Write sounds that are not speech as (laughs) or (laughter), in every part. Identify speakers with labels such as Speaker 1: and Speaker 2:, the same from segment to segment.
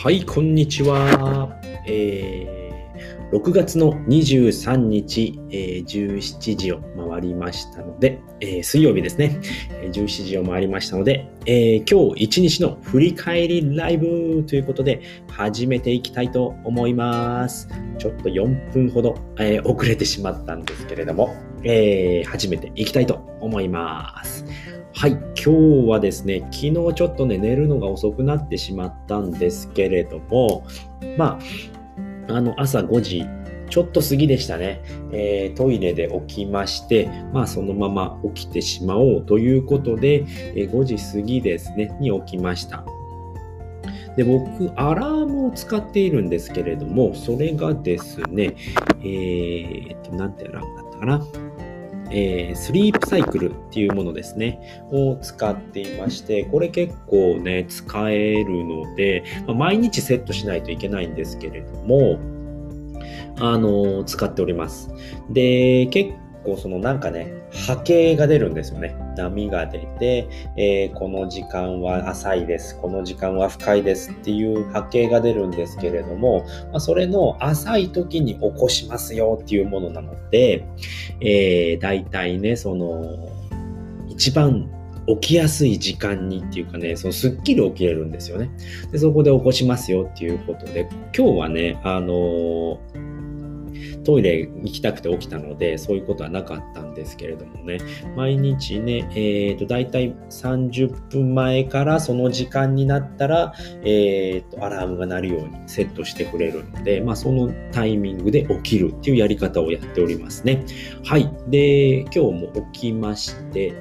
Speaker 1: はい、こんにちは。えー、6月の23日、えー、17時を回りましたので、えー、水曜日ですね、17時を回りましたので、えー、今日一日の振り返りライブということで、始めていきたいと思います。ちょっと4分ほど、えー、遅れてしまったんですけれども、えー、始めていきたいと思います。はい、今日はですね、昨日ちょっとね、寝るのが遅くなってしまったんですけれども、まあ、あの、朝5時ちょっと過ぎでしたね。えー、トイレで起きまして、まあそのまま起きてしまおうということで、えー、5時過ぎですね、に起きました。で、僕、アラームを使っているんですけれども、それがですね、えーと、なんてアラームだったかな。えー、スリープサイクルっていうものですね、を使っていまして、これ結構ね、使えるので、まあ、毎日セットしないといけないんですけれども、あの、使っております。で、結構そのなんかね、波形が出るんですよね。波が出て、えー、この時間は浅いです。この時間は深いですっていう波形が出るんですけれども、まあ、それの浅い時に起こしますよっていうものなので、えー、大体ね、その、一番起きやすい時間にっていうかね、そのすっきり起きれるんですよね。で、そこで起こしますよっていうことで、今日はね、あのートイレ行きたくて起きたので、そういうことはなかったんですけれどもね、毎日ね、えっ、ー、と、だいたい30分前からその時間になったら、えっ、ー、と、アラームが鳴るようにセットしてくれるので、まあ、そのタイミングで起きるっていうやり方をやっておりますね。はい。で、今日も起きまして、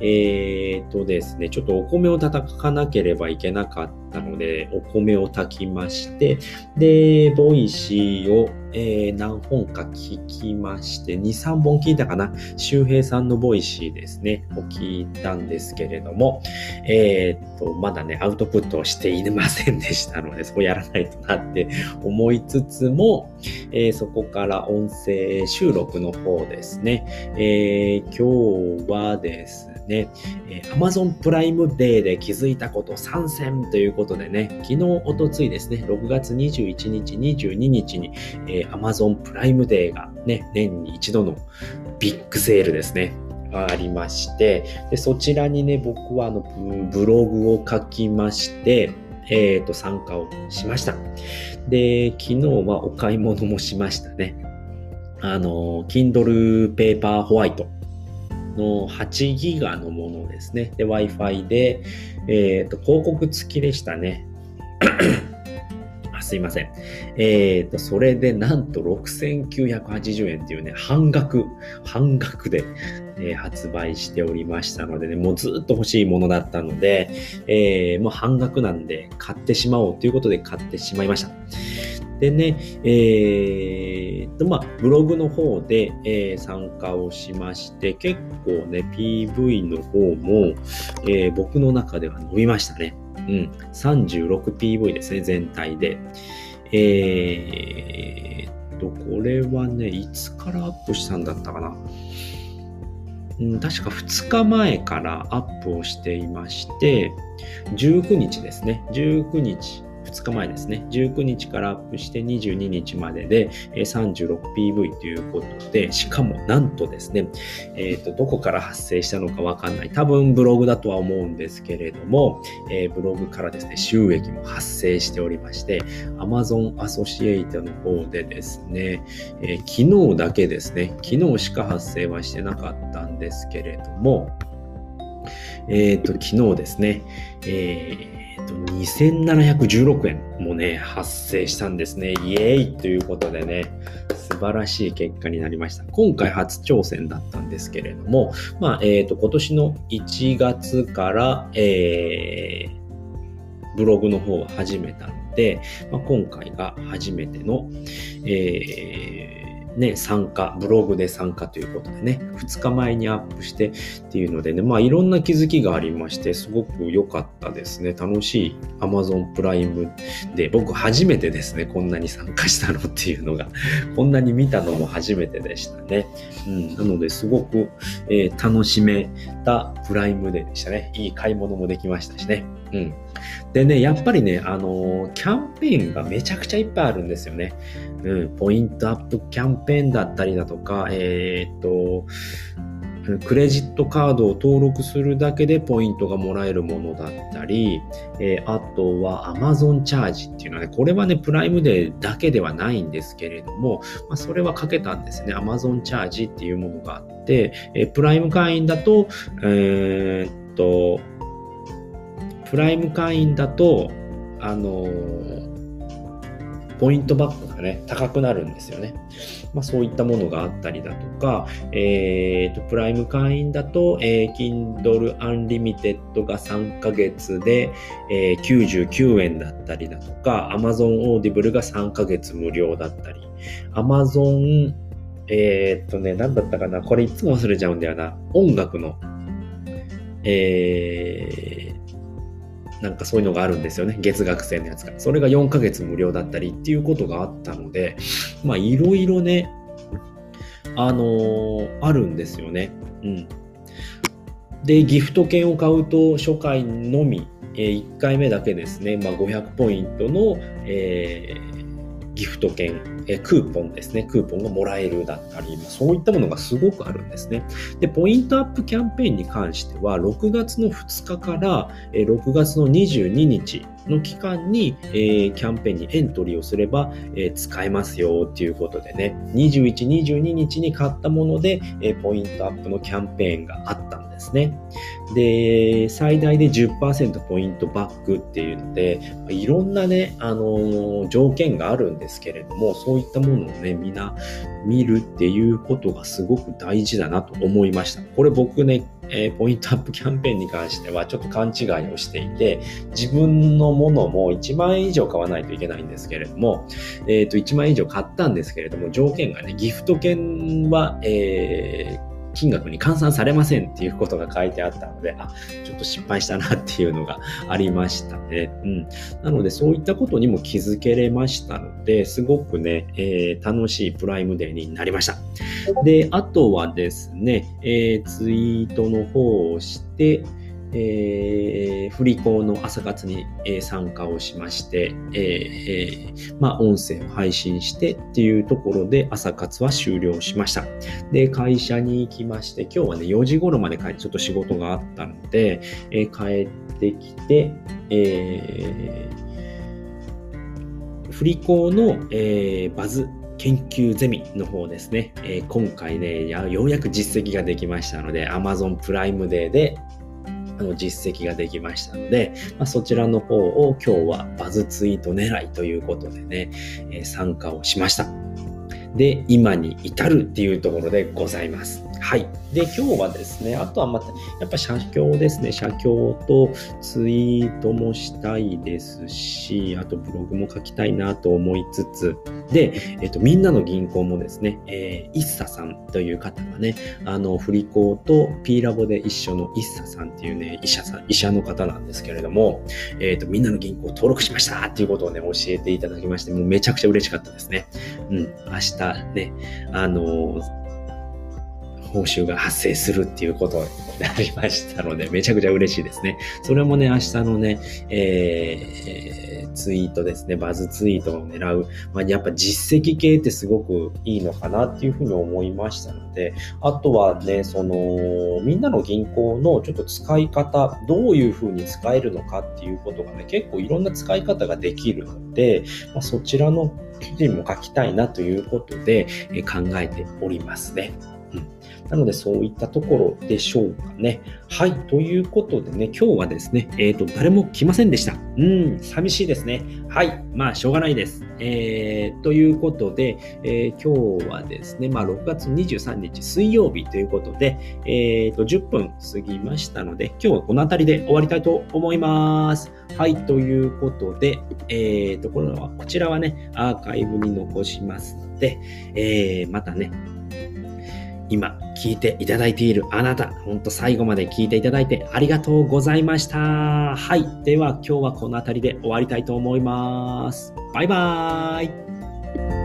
Speaker 1: えっ、ー、とですね、ちょっとお米を炊かなければいけなかったので、お米を炊きまして、で、 Voicy を、えー、何本か聞きまして、2、3本聞いたかな？周平さんの Voicy ですね、を聞いたんですけれども、えー、っと、まだね、アウトプットをしていませんでしたので、そこやらないとなって (laughs) 思いつつも、えー、そこから音声収録の方ですね、えー、今日はですね、えー、Amazon プライムデーで気づいたこと参戦ということでね、昨日、おとついですね、6月21日、22日に、えー、Amazon プライムデーがね、年に一度のビッグセールですね。ありまして、でそちらにね、僕はあのブログを書きまして、えっ、ー、と、参加をしました。で、昨日はお買い物もしましたね。あの、Kindle Paper White の8ギガのものですね。で、Wi-Fi で、えっ、ー、と、広告付きでしたね。すいません。えっ、ー、と、それでなんと6980円っていうね、半額、半額で、えー、発売しておりましたのでね、もうずっと欲しいものだったので、えー、もう半額なんで買ってしまおうということで買ってしまいました。でね、えー、と、まあ、ブログの方で、えー、参加をしまして、結構ね、PV の方も、えー、僕の中では伸びましたね。うん。36PV ですね、全体で。えー、と、これはね、いつからアップしたんだったかな。うん、確か2日前からアップをしていまして、19日ですね。19日2日前ですね、19日からアップして22日までで 36PV ということで、しかもなんとですね、え、ー、と、どこから発生したのかわかんない。多分ブログだとは思うんですけれども、えー、ブログからですね、収益も発生しておりまして、Amazon アソシエイトの方でですね、えー、昨日だけですね、昨日しか発生はしてなかったんですけれども、えっ、と、昨日ですね、えーと、2716円もね、発生したんですね。イエーイということでね、素晴らしい結果になりました。今回初挑戦だったんですけれども、まあ、えっ、ー、と、今年の1月から、えー、ブログの方は始めたので、まあ、今回が初めての、えーね、参加、ブログで参加ということでね、2日前にアップしてっていうのでね、まあいろんな気づきがありまして、すごく良かったですね。楽しい Amazon プライムで、僕初めてですね、こんなに参加したのっていうのが、こんなに見たのも初めてでしたね。うん、なのですごく、えー、楽しめたプライムデーでしたね。いい買い物もできましたしね。うん。でね、やっぱりね、あのー、キャンペーンがめちゃくちゃいっぱいあるんですよね。うん、ポイントアップキャンペーンだったりだとか、えー、っと、クレジットカードを登録するだけでポイントがもらえるものだったり、えー、あとは Amazon チャージっていうのはね、これはね、プライムデーだけではないんですけれども、まあ、それはかけたんですね。Amazon チャージっていうものがあって、えー、プライム会員だと、えー、っと、プライム会員だと、あのポイントバックがね、高くなるんですよね。まあ、そういったものがあったりだとか、えーと、プライム会員だと、えー、Kindle Unlimited が3ヶ月で、えー、99円だったりだとか、Amazon Audible が3ヶ月無料だったり、Amazon えー、っとね、なんだったかなこれいつも忘れちゃうんだよな。音楽の、えー、なんかそういうのがあるんですよね。月額制のやつから。それが4ヶ月無料だったりっていうことがあったので、まあいろいろね、あのー、あるんですよね。うん。で、ギフト券を買うと初回のみ、えー、1回目だけですね、まあ、500ポイントの、えーギフト券、えクーポンですね、クーポンがもらえるだったり、そういったものがすごくあるんですね。で、ポイントアップキャンペーンに関しては、6月の2日から6月の22日の期間に、えー、キャンペーンにエントリーをすれば、えー、使えますよっていうことでね、21、22日に買ったもので、えー、ポイントアップのキャンペーンがあったんですね。で、最大で10%ポイントバックっていうので、いろんなね、あの、条件があるんですけれども、そういったものをね、みんな見るっていうことがすごく大事だなと思いました。これ僕ね、えー、ポイントアップキャンペーンに関してはちょっと勘違いをしていて、自分のものも1万円以上買わないといけないんですけれども、えっ、ー、と、1万円以上買ったんですけれども、条件がね、ギフト券は、えー金額に換算されませんっていうことが書いてあったので、あ、ちょっと失敗したなっていうのがありましたね。うん。なので、そういったことにも気づけれましたので、すごくね、えー、楽しいプライムデーになりました。で、あとはですね、えー、ツイートの方をして、えー、振り子の朝活に、え、参加をしまして、えー、まあ、音声を配信してっていうところで朝活は終了しました。で、会社に行きまして、今日はね、4時頃まで帰ってちょっと仕事があったので、え、帰ってきて、えー、振り子の、え、バズ研究ゼミの方ですね、えー、今回ねようやく実績ができましたので、Amazon プライムデーで、あの実績ができましたので、まあ、そちらの方を今日はバズツイート狙いということでね、えー、参加をしました。で、今に至るっていうところでございます。はい。で、今日はですね、あとはまた、やっぱ写経ですね。写経とツイートもしたいですし、あとブログも書きたいなと思いつつ、で、えっと、みんなの銀行もですね、えー、イッサさんという方がね、あの、振り子と P ラボで一緒のイッサさんっていうね、医者さん、医者の方なんですけれども、えっと、みんなの銀行登録しましたっていうことをね、教えていただきまして、もうめちゃくちゃ嬉しかったですね。うん、明日ね、あの報酬が発生するっていうことになりましたので、めちゃくちゃ嬉しいですね。それもね、明日のね、えー、ツイートですね、バズツイートを狙う。まあ、やっぱ実績系ってすごくいいのかなっていうふうに思いましたので、あとはね、その、みんなの銀行のちょっと使い方、どういうふうに使えるのかっていうことがね、結構いろんな使い方ができるので、まあ、そちらの記事も書きたいなということで、え考えておりますね。うんなので、そういったところでしょうかね。はい。ということでね、今日はですね、えっ、ー、と、誰も来ませんでした。うん、寂しいですね。はい。まあ、しょうがないです。えー、ということで、えー、今日はですね、まあ、6月23日水曜日ということで、えっ、ー、と、10分過ぎましたので、今日はこの辺りで終わりたいと思います。はい。ということで、えっ、と、これは、こちらはね、アーカイブに残しますので、えー、またね、今聞いていただいているあなた、ほんと最後まで聞いていただいてありがとうございました。はい。では今日はこの辺りで終わりたいと思います。バイバーイ。